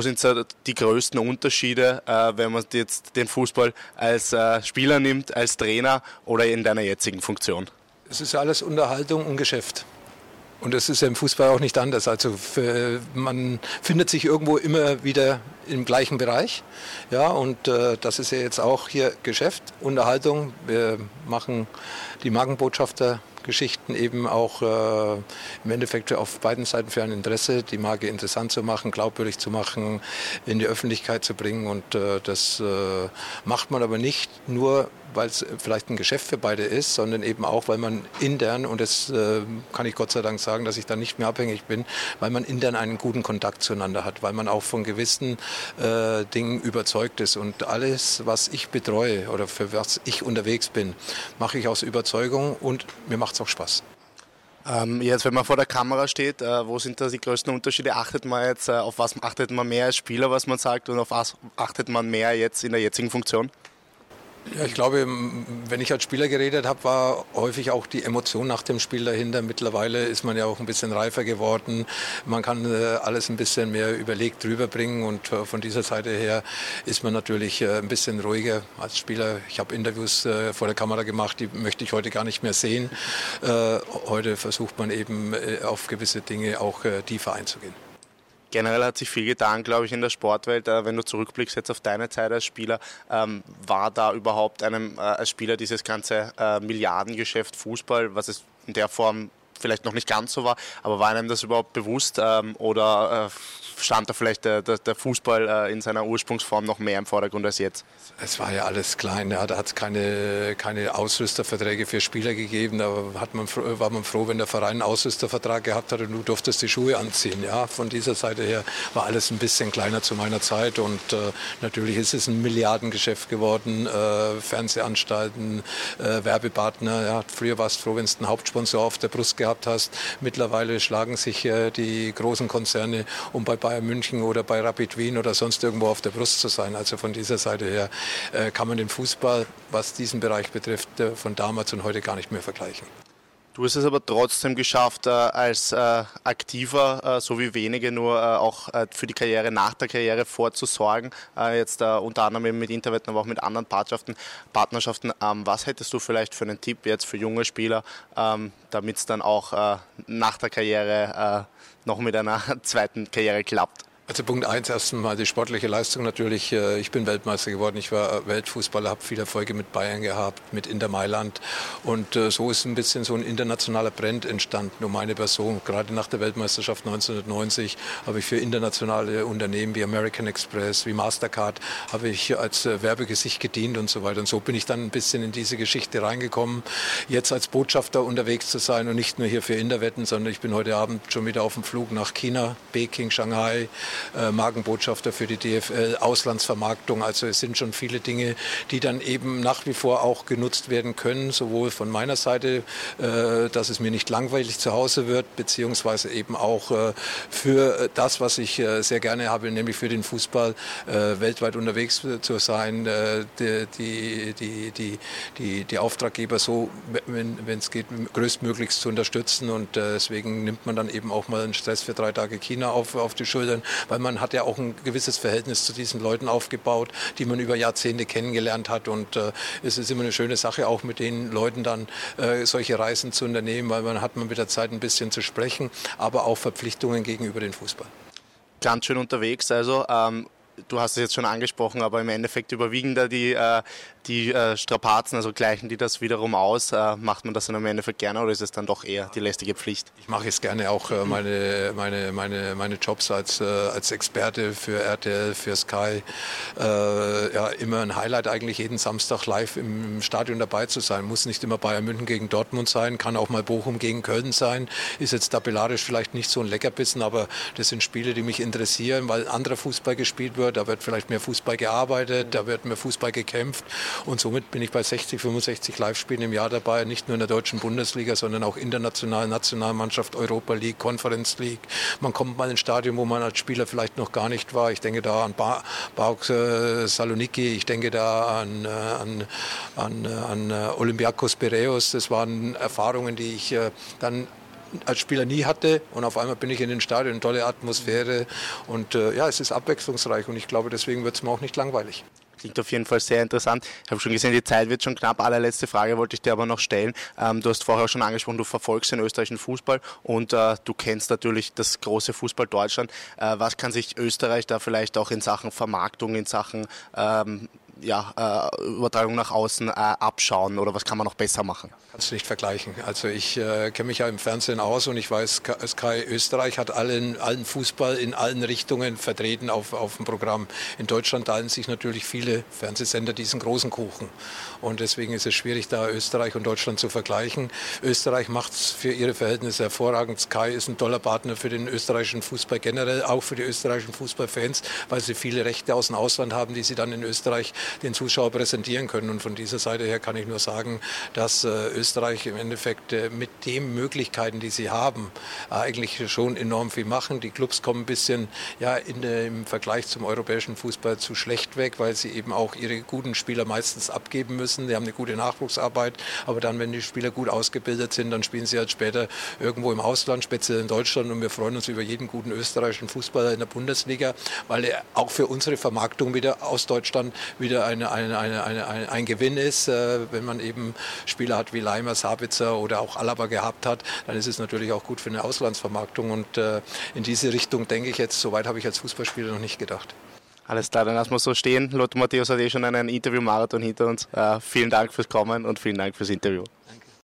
wo sind die größten Unterschiede, äh, wenn man jetzt den Fußball als äh, Spieler nimmt, als Trainer oder in deiner jetzigen Funktion? Es ist alles Unterhaltung und Geschäft. Und das ist ja im Fußball auch nicht anders. Also für, man findet sich irgendwo immer wieder im gleichen Bereich. Ja, und äh, das ist ja jetzt auch hier Geschäft, Unterhaltung. Wir machen die Markenbotschafter Geschichten eben auch äh, im Endeffekt auf beiden Seiten für ein Interesse, die Marke interessant zu machen, glaubwürdig zu machen, in die Öffentlichkeit zu bringen. Und äh, das äh, macht man aber nicht nur, weil es vielleicht ein Geschäft für beide ist, sondern eben auch, weil man intern, und das äh, kann ich Gott sei Dank sagen, dass ich da nicht mehr abhängig bin, weil man intern einen guten Kontakt zueinander hat, weil man auch von gewissen äh, Dingen überzeugt ist. Und alles, was ich betreue oder für was ich unterwegs bin, mache ich aus Überzeugung und mir macht es auch Spaß. Ähm, jetzt, wenn man vor der Kamera steht, äh, wo sind da die größten Unterschiede? Achtet man jetzt, äh, auf was achtet man mehr als Spieler, was man sagt, und auf was achtet man mehr jetzt in der jetzigen Funktion? Ja, ich glaube, wenn ich als Spieler geredet habe, war häufig auch die Emotion nach dem Spiel dahinter. Mittlerweile ist man ja auch ein bisschen reifer geworden. Man kann äh, alles ein bisschen mehr überlegt rüberbringen und äh, von dieser Seite her ist man natürlich äh, ein bisschen ruhiger als Spieler. Ich habe Interviews vor der Kamera gemacht, die möchte ich heute gar nicht mehr sehen. Heute versucht man eben auf gewisse Dinge auch tiefer einzugehen. Generell hat sich viel getan, glaube ich, in der Sportwelt. Äh, wenn du zurückblickst jetzt auf deine Zeit als Spieler, ähm, war da überhaupt einem äh, als Spieler dieses ganze äh, Milliardengeschäft Fußball, was es in der Form vielleicht noch nicht ganz so war, aber war einem das überhaupt bewusst ähm, oder stand da vielleicht der, der, der Fußball in seiner Ursprungsform noch mehr im Vordergrund als jetzt? Es war ja alles klein. Ja. Da hat es keine, keine Ausrüsterverträge für Spieler gegeben. Da hat man, war man froh, wenn der Verein einen Ausrüstervertrag gehabt hat und du durftest die Schuhe anziehen. Ja. Von dieser Seite her war alles ein bisschen kleiner zu meiner Zeit. Und äh, natürlich ist es ein Milliardengeschäft geworden. Äh, Fernsehanstalten, äh, Werbepartner. Ja. Früher warst du froh, wenn du einen Hauptsponsor auf der Brust gehabt hast. Mittlerweile schlagen sich äh, die großen Konzerne, um bei Bayern München oder bei Rapid Wien oder sonst irgendwo auf der Brust zu sein. Also von dieser Seite her äh, kann man den Fußball, was diesen Bereich betrifft, äh, von damals und heute gar nicht mehr vergleichen. Du hast es aber trotzdem geschafft, äh, als äh, Aktiver, äh, so wie wenige, nur auch für die Karriere nach der Karriere vorzusorgen. jetzt unter anderem mit Internet, aber auch mit anderen Partnerschaften. Partnerschaften. Ähm, was hättest du vielleicht für einen Tipp jetzt für junge Spieler, ähm, damit es dann auch nach der Karriere noch mit einer zweiten Karriere klappt? Also Punkt eins erstmal die sportliche Leistung natürlich. Äh, ich bin Weltmeister geworden, ich war Weltfußballer, habe viele Erfolge mit Bayern gehabt, mit Inter Mailand und äh, so ist ein bisschen so ein internationaler Brand entstanden um meine Person. Gerade nach der Weltmeisterschaft 1990 habe ich für internationale Unternehmen wie American Express, wie Mastercard, habe ich als äh, Werbegesicht gedient und so weiter. Und so bin ich dann ein bisschen in diese Geschichte reingekommen, jetzt als Botschafter unterwegs zu sein und nicht nur hier für Interwetten, sondern ich bin heute Abend schon wieder auf dem Flug nach China, Peking, Shanghai, äh, Markenbotschafter für die DFL, Auslandsvermarktung. Also es sind schon viele Dinge, die dann eben nach wie vor auch genutzt werden können, sowohl von meiner Seite, äh, dass es mir nicht langweilig zu Hause wird, beziehungsweise eben auch äh, für das, was ich äh, sehr gerne habe, nämlich für den Fußball äh, weltweit unterwegs zu sein, äh, die, die, die, die, die, die Auftraggeber so, wenn es geht, größtmöglichst zu unterstützen. Und deswegen nimmt man dann eben auch mal einen Stress für drei Tage China auf, auf die Schultern, weil man hat ja auch ein gewisses Verhältnis zu diesen Leuten aufgebaut, die man über Jahrzehnte kennengelernt hat. Und äh, es ist immer eine schöne Sache, auch mit den Leuten dann äh, solche Reisen zu unternehmen, weil man hat man mit der Zeit ein bisschen zu sprechen, aber auch Verpflichtungen gegenüber dem Fußball. Ganz schön unterwegs, also ähm du hast es jetzt schon angesprochen, aber im Endeffekt überwiegen da die, äh, die äh, Strapazen, also gleichen die das wiederum aus? Äh, macht man das dann im Endeffekt gerne oder ist es dann doch eher die lästige Pflicht? Ich mache es gerne auch äh, meine, meine, meine, meine Jobs als, äh, als Experte für RTL, für Sky. Äh, ja, immer ein Highlight eigentlich jeden Samstag live im Stadion dabei zu sein. Muss nicht immer Bayern München gegen Dortmund sein, kann auch mal Bochum gegen Köln sein. Ist jetzt tabellarisch vielleicht nicht so ein Leckerbissen, aber das sind Spiele, die mich interessieren, weil anderer Fußball gespielt wird. Da wird vielleicht mehr Fußball gearbeitet, da wird mehr Fußball gekämpft. Und somit bin ich bei 60, 65 Live-Spielen im Jahr dabei, nicht nur in der deutschen Bundesliga, sondern auch international, Nationalmannschaft, Europa League, Conference League. Man kommt mal ins Stadion, wo man als Spieler vielleicht noch gar nicht war. Ich denke da an ba äh, Saloniki, ich denke da an, äh, an, an, äh, an Olympiakos Piraeus. Das waren Erfahrungen, die ich dann als Spieler nie hatte und auf einmal bin ich in den Stadion, tolle Atmosphäre und äh, ja, es ist abwechslungsreich und ich glaube, deswegen wird es mir auch nicht langweilig. Klingt auf jeden Fall sehr interessant. Ich habe schon gesehen, die Zeit wird schon knapp. Allerletzte Frage wollte ich dir aber noch stellen. Ähm, du hast vorher schon angesprochen, du verfolgst den österreichischen Fußball und äh, du kennst natürlich das große Fußball Deutschland. Äh, was kann sich Österreich da vielleicht auch in Sachen Vermarktung, in Sachen ähm, ja, äh, Übertragung nach außen äh, abschauen oder was kann man noch besser machen? Kannst du nicht vergleichen. Also ich äh, kenne mich ja im Fernsehen aus und ich weiß, Sky Österreich hat allen, allen Fußball in allen Richtungen vertreten auf, auf dem Programm. In Deutschland teilen sich natürlich viele Fernsehsender diesen großen Kuchen. Und deswegen ist es schwierig, da Österreich und Deutschland zu vergleichen. Österreich macht es für ihre Verhältnisse hervorragend. Sky ist ein toller Partner für den österreichischen Fußball generell, auch für die österreichischen Fußballfans, weil sie viele Rechte aus dem Ausland haben, die sie dann in Österreich den Zuschauer präsentieren können. Und von dieser Seite her kann ich nur sagen, dass äh, Österreich im Endeffekt äh, mit den Möglichkeiten, die sie haben, eigentlich schon enorm viel machen. Die Clubs kommen ein bisschen ja, in, im Vergleich zum europäischen Fußball zu schlecht weg, weil sie eben auch ihre guten Spieler meistens abgeben müssen. Die haben eine gute Nachwuchsarbeit, aber dann, wenn die Spieler gut ausgebildet sind, dann spielen sie halt später irgendwo im Ausland, speziell in Deutschland. Und wir freuen uns über jeden guten österreichischen Fußballer in der Bundesliga, weil er auch für unsere Vermarktung wieder aus Deutschland wieder eine, eine, eine, ein Gewinn ist. Äh, wenn man eben Spieler hat wie Leimer, Sabitzer oder auch Alaba gehabt hat, dann ist es natürlich auch gut für eine Auslandsvermarktung. Und äh, in diese Richtung denke ich jetzt, soweit habe ich als Fußballspieler noch nicht gedacht. Alles klar, dann lassen wir es so stehen. Lothar Matthäus hat eh schon einen Interview-Marathon hinter uns. Äh, vielen Dank fürs Kommen und vielen Dank fürs Interview. Danke.